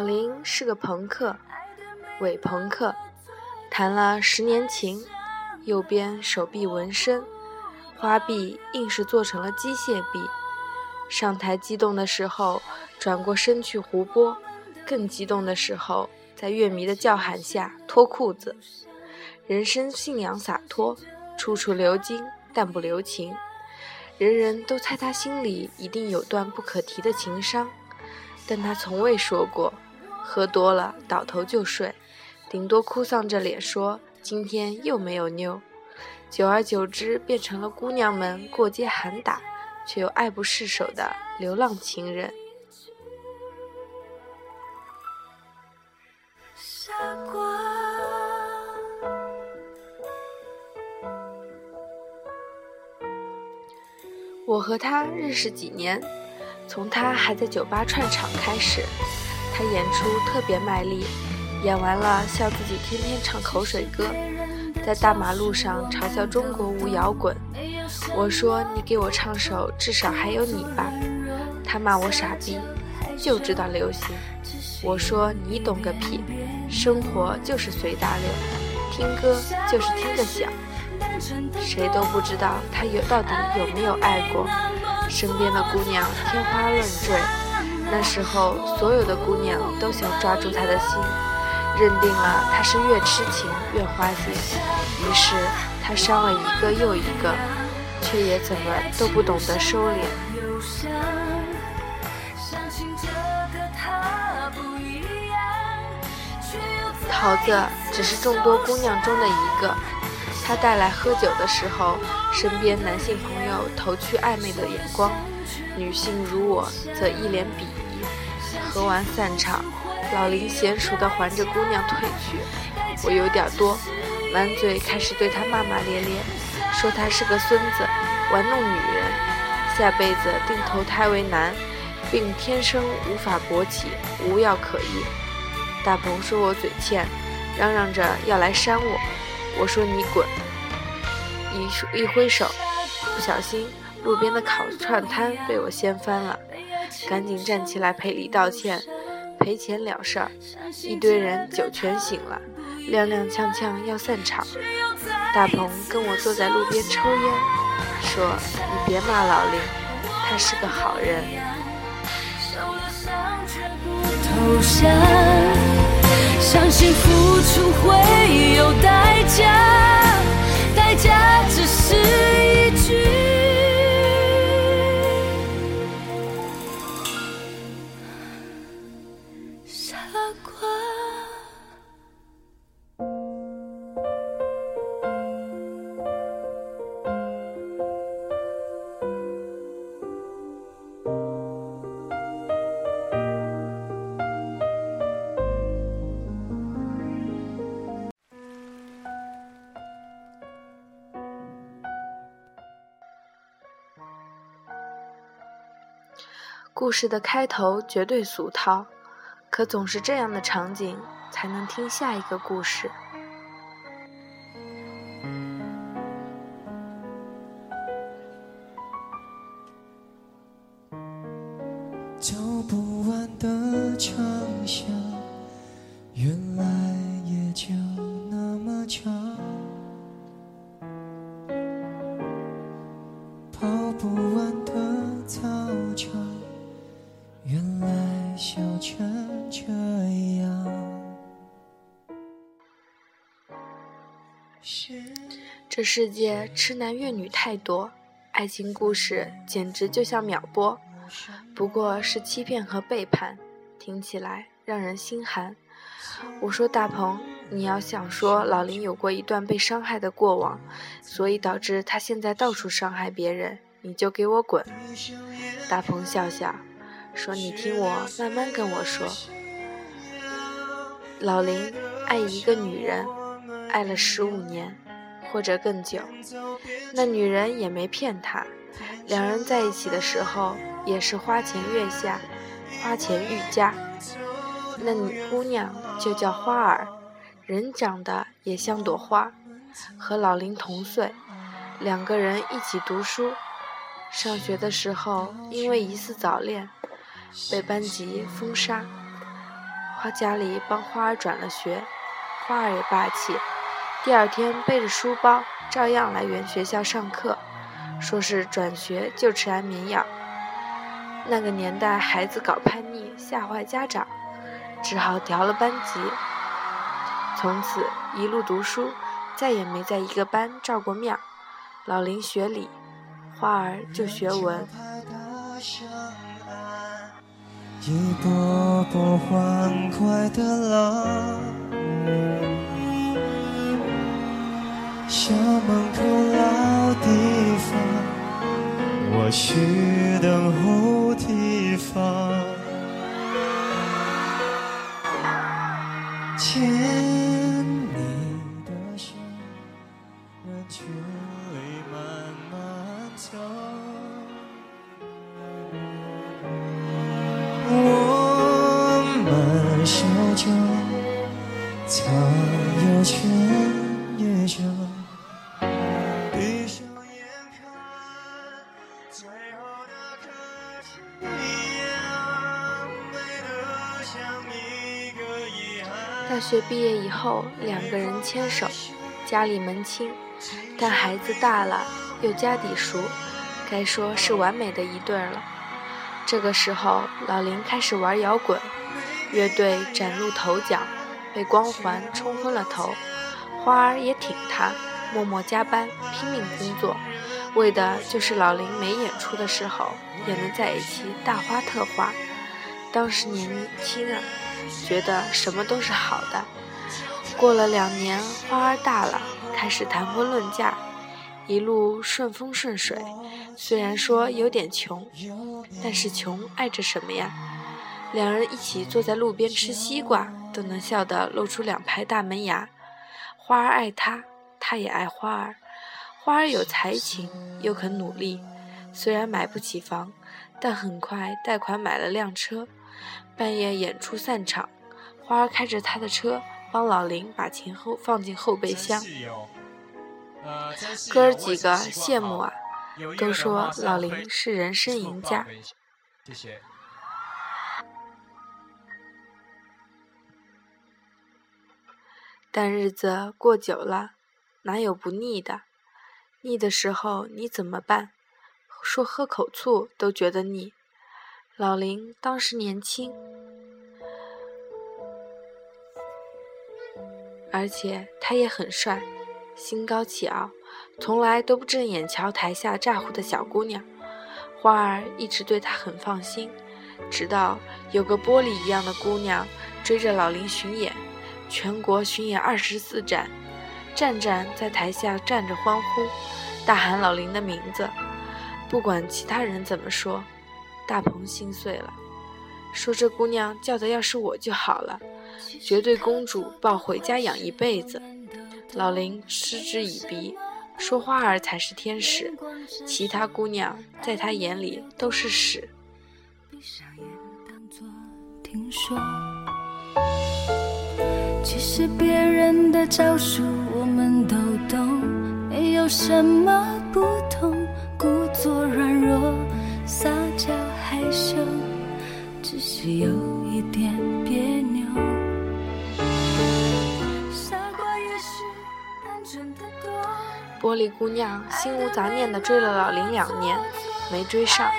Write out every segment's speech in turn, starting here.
小林是个朋克，伪朋克，弹了十年琴，右边手臂纹身，花臂硬是做成了机械臂。上台激动的时候，转过身去胡拨；更激动的时候，在乐迷的叫喊下脱裤子。人生信仰洒脱，处处留金，但不留情。人人都猜他心里一定有段不可提的情伤，但他从未说过。喝多了倒头就睡，顶多哭丧着脸说今天又没有妞。久而久之，变成了姑娘们过街喊打。却又爱不释手的流浪情人。我和他认识几年，从他还在酒吧串场开始，他演出特别卖力，演完了笑自己天天唱口水歌，在大马路上嘲笑中国无摇滚。我说：“你给我唱首《至少还有你》吧。”他骂我傻逼，就知道流行。我说：“你懂个屁！生活就是随大流，听歌就是听个响。”谁都不知道他有到底有没有爱过。身边的姑娘天花乱坠，那时候所有的姑娘都想抓住他的心，认定了他是越痴情越花心。于是他伤了一个又一个。却也怎么都不懂得收敛。桃子只是众多姑娘中的一个，她带来喝酒的时候，身边男性朋友投去暧昧的眼光，女性如我则一脸鄙夷。喝完散场，老林娴熟地环着姑娘退去，我有点多，满嘴开始对她骂骂咧咧。说他是个孙子，玩弄女人，下辈子定投胎为男，并天生无法勃起，无药可医。大鹏说我嘴欠，嚷嚷着要来扇我。我说你滚！一一挥手，不小心路边的烤串摊被我掀翻了，赶紧站起来赔礼道歉，赔钱了事儿。一堆人酒全醒了，踉踉跄跄要散场。大鹏跟我坐在路边抽烟，说：“你别骂老林，他是个好人。”相信付出会有代价，代价只是一句。故事的开头绝对俗套，可总是这样的场景才能听下一个故事。走不完的长巷，原来也就那么长。跑不完的操这世界痴男怨女太多，爱情故事简直就像秒播，不过是欺骗和背叛，听起来让人心寒。我说大鹏，你要想说老林有过一段被伤害的过往，所以导致他现在到处伤害别人，你就给我滚。”大鹏笑笑说：“你听我慢慢跟我说。”老林爱一个女人，爱了十五年，或者更久。那女人也没骗他，两人在一起的时候也是花前月下，花前玉家。那女姑娘就叫花儿，人长得也像朵花，和老林同岁，两个人一起读书。上学的时候，因为疑似早恋，被班级封杀。花家里帮花儿转了学，花儿也霸气，第二天背着书包，照样来原学校上课，说是转学就吃安眠药。那个年代，孩子搞叛逆，吓坏家长，只好调了班级。从此一路读书，再也没在一个班照过面。老林学理。花儿就学文。一波波欢快的浪，小门口老地方，我去等候。地方牵你的手，人群里慢慢走。我们笑着，藏有千夜长。学毕业以后，两个人牵手，家里门清，但孩子大了，又家底熟，该说是完美的一对了。这个时候，老林开始玩摇滚，乐队崭露头角，被光环冲昏了头。花儿也挺他，默默加班，拼命工作，为的就是老林没演出的时候，也能在一起大花特花。当时年轻啊。觉得什么都是好的。过了两年，花儿大了，开始谈婚论嫁，一路顺风顺水。虽然说有点穷，但是穷碍着什么呀？两人一起坐在路边吃西瓜，都能笑得露出两排大门牙。花儿爱他，他也爱花儿。花儿有才情，又肯努力，虽然买不起房，但很快贷款买了辆车。半夜演出散场，花儿开着他的车帮老林把钱后放进后备箱。哥儿几个羡慕啊，都说老林是人生赢家。但日子过久了，哪有不腻的？腻的时候你怎么办？说喝口醋都觉得腻。老林当时年轻，而且他也很帅，心高气傲，从来都不正眼瞧台下咋呼的小姑娘。花儿一直对他很放心，直到有个玻璃一样的姑娘追着老林巡演，全国巡演二十四站，站站在台下站着欢呼，大喊老林的名字，不管其他人怎么说。大鹏心碎了，说：“这姑娘叫的要是我就好了，绝对公主抱回家养一辈子。”老林嗤之以鼻，说：“花儿才是天使，其他姑娘在他眼里都是屎。”其实别人的招数我们都懂，没有什么不同，故作软弱。撒娇羞，只是有一点别扭。玻璃姑娘心无杂念地追了老林两年，没追上，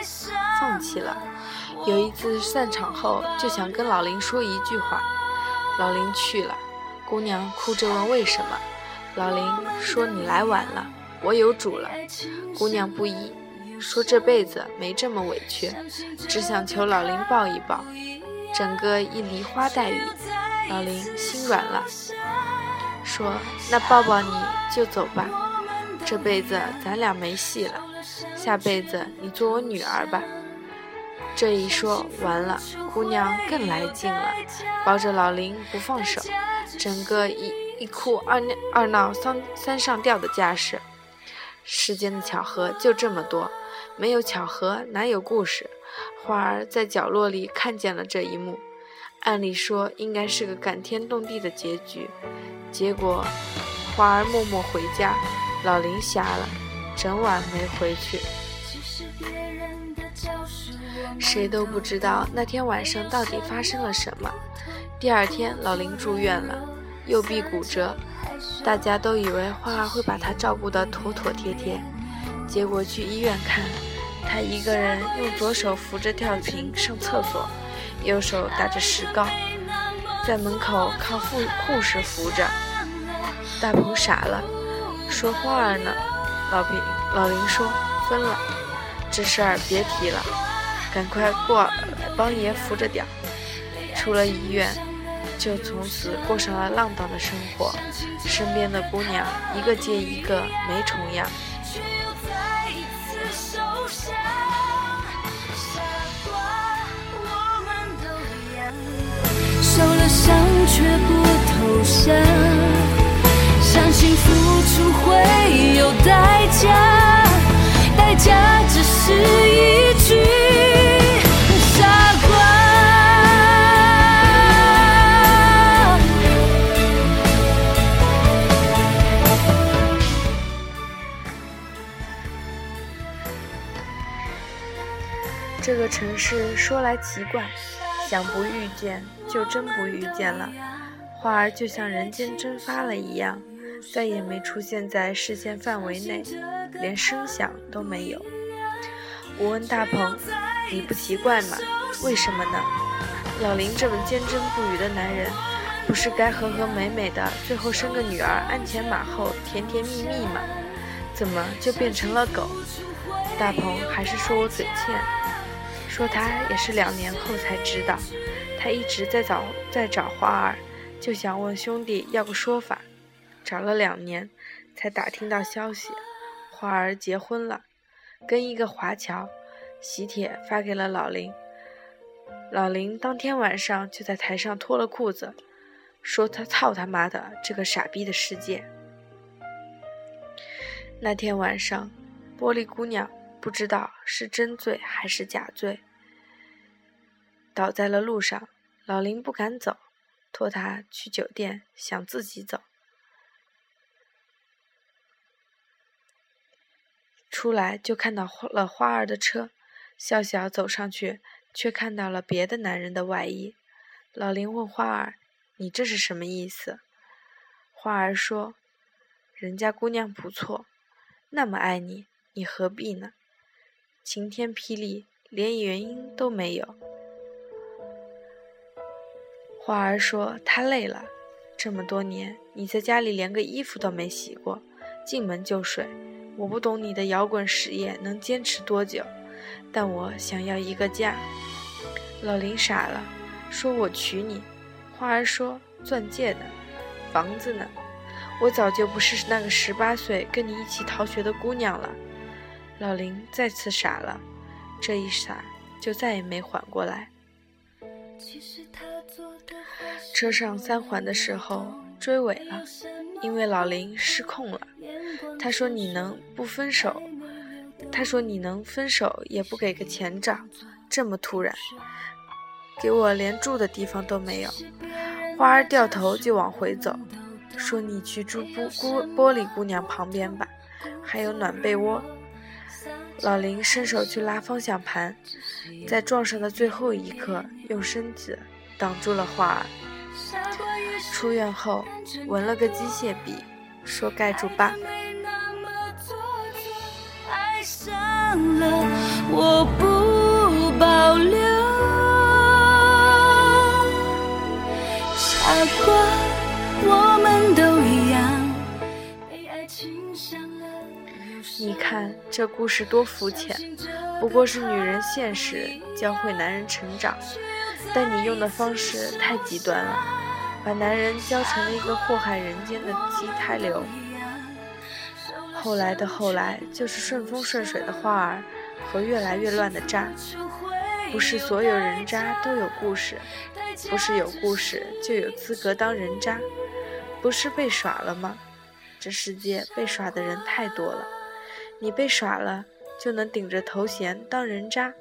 放弃了。有一次散场后，就想跟老林说一句话。老林去了，姑娘哭着问为什么。老林说：“你来晚了，我有主了。”姑娘不依。说这辈子没这么委屈，只想求老林抱一抱，整个一梨花带雨。老林心软了，说：“那抱抱你就走吧。”这辈子咱俩没戏了，下辈子你做我女儿吧。这一说完了，姑娘更来劲了，抱着老林不放手，整个一一哭二二闹三三上吊的架势。世间的巧合就这么多，没有巧合哪有故事？花儿在角落里看见了这一幕，按理说应该是个感天动地的结局，结果花儿默默回家，老林瞎了，整晚没回去。谁都不知道那天晚上到底发生了什么。第二天，老林住院了，右臂骨折，大家都以为花儿会把他照顾得妥妥帖帖，结果去医院看，他一个人用左手扶着吊瓶上厕所，右手打着石膏，在门口靠护护士扶着。大鹏傻了，说话呢？老平老林说分了，这事儿别提了。赶快过来帮爷扶着点儿。出了医院，就从此过上了浪荡的生活，身边的姑娘一个接一个没重样。受了伤却不投降，相信付出会有代价，代价只是一句。这个城市说来奇怪，想不遇见就真不遇见了。花儿就像人间蒸发了一样，再也没出现在视线范围内，连声响都没有。我问大鹏：“你不奇怪吗？为什么呢？老林这么坚贞不渝的男人，不是该和和美美的，最后生个女儿，鞍前马后，甜甜蜜蜜吗？怎么就变成了狗？”大鹏还是说我嘴欠。说他也是两年后才知道，他一直在找在找花儿，就想问兄弟要个说法，找了两年，才打听到消息，花儿结婚了，跟一个华侨，喜帖发给了老林，老林当天晚上就在台上脱了裤子，说他操他妈的这个傻逼的世界。那天晚上，玻璃姑娘。不知道是真醉还是假醉，倒在了路上。老林不敢走，托他去酒店，想自己走。出来就看到了花儿的车，笑笑走上去，却看到了别的男人的外衣。老林问花儿：“你这是什么意思？”花儿说：“人家姑娘不错，那么爱你，你何必呢？”晴天霹雳，连原因都没有。花儿说：“她累了，这么多年你在家里连个衣服都没洗过，进门就睡。我不懂你的摇滚事业能坚持多久，但我想要一个家。”老林傻了，说：“我娶你。”花儿说：“钻戒呢？房子呢？我早就不是那个十八岁跟你一起逃学的姑娘了。”老林再次傻了，这一傻就再也没缓过来。车上三环的时候追尾了，因为老林失控了。他说：“你能不分手？”他说：“你能分手也不给个前兆，这么突然，给我连住的地方都没有。”花儿掉头就往回走，说：“你去住玻玻玻璃姑娘旁边吧，还有暖被窝。”老林伸手去拉方向盘，在撞上的最后一刻，用身子挡住了花儿。出院后，纹了个机械臂，说盖住疤。我不你看这故事多肤浅，不过是女人现实教会男人成长，但你用的方式太极端了，把男人教成了一个祸害人间的畸胎瘤。后来的后来，就是顺风顺水的花儿和越来越乱的渣。不是所有人渣都有故事，不是有故事就有资格当人渣，不是被耍了吗？这世界被耍的人太多了，你被耍了就能顶着头衔当人渣？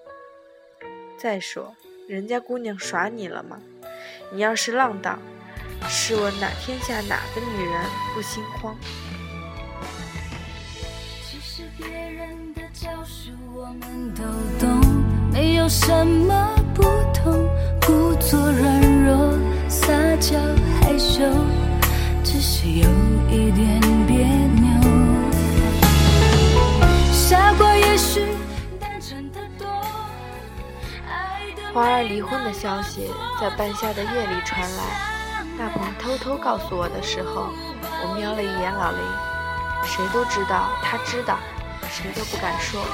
再说，人家姑娘耍你了吗？你要是浪荡，试问哪天下哪个女人不心慌？没有什么不同，故作软弱，撒娇害羞，只是有一点花儿离婚的消息在半夏的夜里传来，大鹏偷偷告诉我的时候，我瞄了一眼老林，谁都知道他知道，谁都不敢说。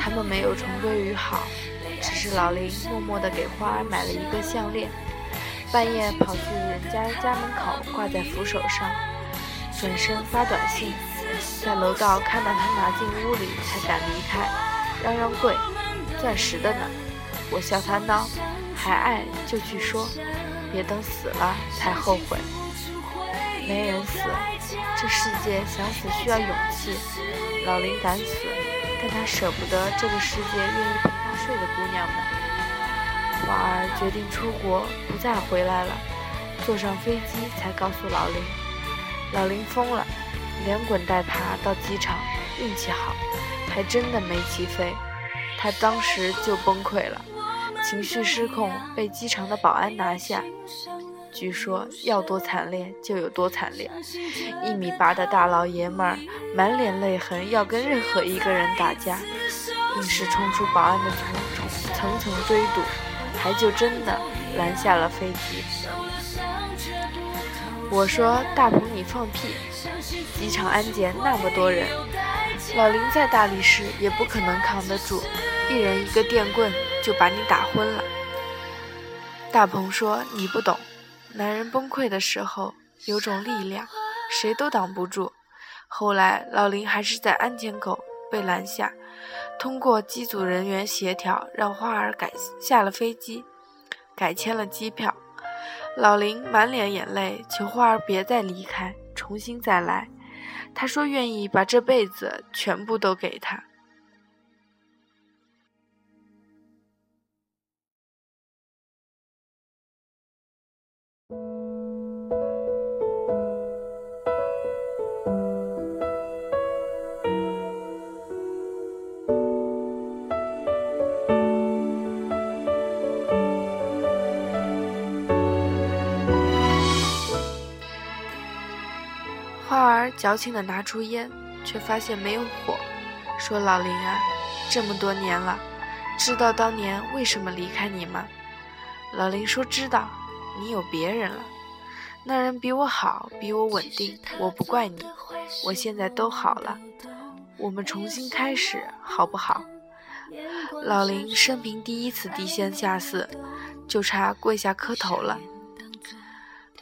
他们没有重归于好，只是老林默默地给花儿买了一个项链，半夜跑去人家家门口挂在扶手上，转身发短信，在楼道看到他拿进屋里才敢离开，嚷嚷贵，钻石的呢。我笑他孬，还爱就去说，别等死了才后悔。没人死，这世界想死需要勇气，老林敢死。但他舍不得这个世界愿意陪他睡的姑娘们。花儿决定出国，不再回来了。坐上飞机才告诉老林，老林疯了，连滚带爬到机场，运气好，还真的没起飞。他当时就崩溃了，情绪失控，被机场的保安拿下。据说要多惨烈就有多惨烈，一米八的大老爷们儿，满脸泪痕，要跟任何一个人打架，硬是冲出保安的重重层层追堵，还就真的拦下了飞机。我说大鹏你放屁，机场安检那么多人，老林再大力士也不可能扛得住，一人一个电棍就把你打昏了。大鹏说你不懂。男人崩溃的时候，有种力量，谁都挡不住。后来老林还是在安检口被拦下，通过机组人员协调，让花儿改下了飞机，改签了机票。老林满脸眼泪，求花儿别再离开，重新再来。他说愿意把这辈子全部都给他。儿矫情地拿出烟，却发现没有火，说：“老林啊，这么多年了，知道当年为什么离开你吗？”老林说：“知道，你有别人了。那人比我好，比我稳定，我不怪你。我现在都好了，我们重新开始，好不好？”老林生平第一次低三下四，就差跪下磕头了。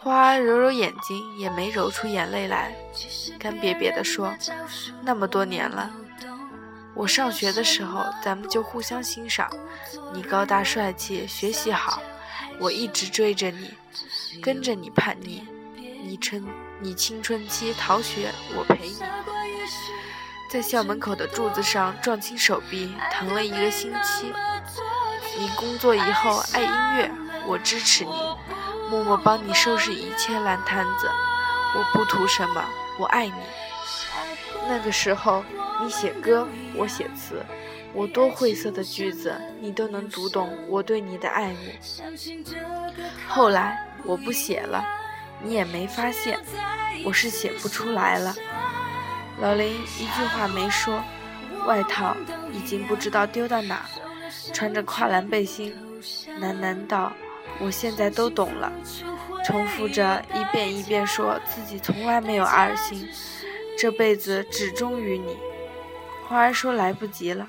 花揉揉眼睛，也没揉出眼泪来，干瘪瘪地说：“那么多年了，我上学的时候，咱们就互相欣赏。你高大帅气，学习好，我一直追着你，跟着你叛逆。你春，你青春期逃学，我陪你。在校门口的柱子上撞青手臂，疼了一个星期。你工作以后爱音乐，我支持你。”默默帮你收拾一切烂摊子，我不图什么，我爱你。那个时候，你写歌，我写词，我多晦涩的句子，你都能读懂我对你的爱慕。后来我不写了，你也没发现，我是写不出来了。老林一句话没说，外套已经不知道丢到哪，穿着跨栏背心，喃喃道。我现在都懂了，重复着一遍一遍，说自己从来没有二心，这辈子只忠于你。花儿说来不及了，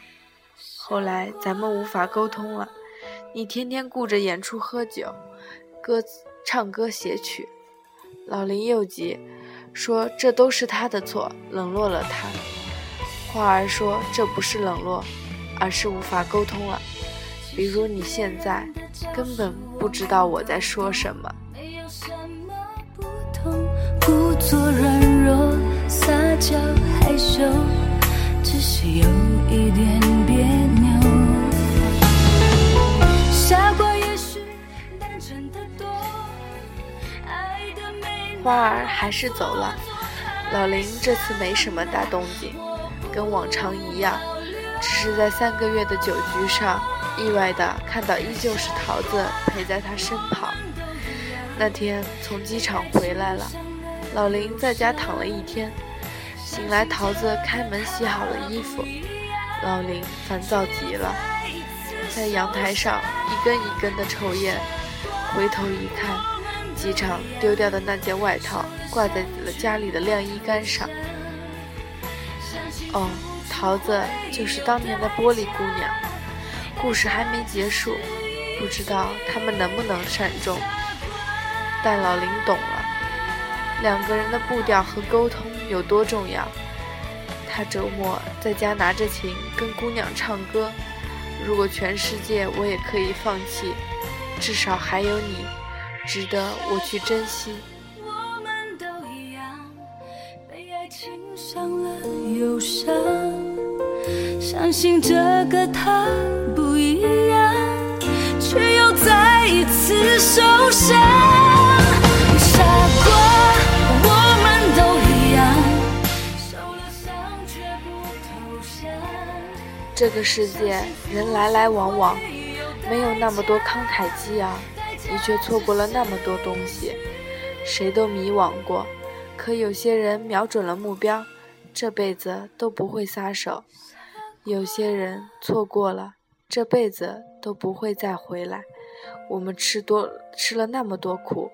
后来咱们无法沟通了，你天天顾着演出喝酒，歌唱歌写曲。老林又急，说这都是他的错，冷落了他。花儿说这不是冷落，而是无法沟通了。比如你现在根本不知道我在说什么。故作软弱，撒娇害羞，只是有一点别扭。傻瓜也许单纯的多，爱的美花儿还是走了，老林这次没什么大动静，跟往常一样，只是在三个月的酒局上，意外的看到依旧是桃子陪在他身旁。那天从机场回来了。老林在家躺了一天，醒来，桃子开门洗好了衣服。老林烦躁极了，在阳台上一根一根的抽烟。回头一看，机场丢掉的那件外套挂在了家里的晾衣杆上。哦，桃子就是当年的玻璃姑娘。故事还没结束，不知道他们能不能善终。但老林懂了。两个人的步调和沟通有多重要？他周末在家拿着琴跟姑娘唱歌。如果全世界我也可以放弃，至少还有你，值得我去珍惜。我们都一样，被爱情伤了忧伤，相信这个他一样，却又再一次受伤。这个世界人来来往往，没有那么多慷慨激昂，你却错过了那么多东西。谁都迷惘过，可有些人瞄准了目标，这辈子都不会撒手；有些人错过了，这辈子都不会再回来。我们吃多吃了那么多苦，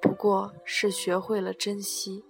不过是学会了珍惜。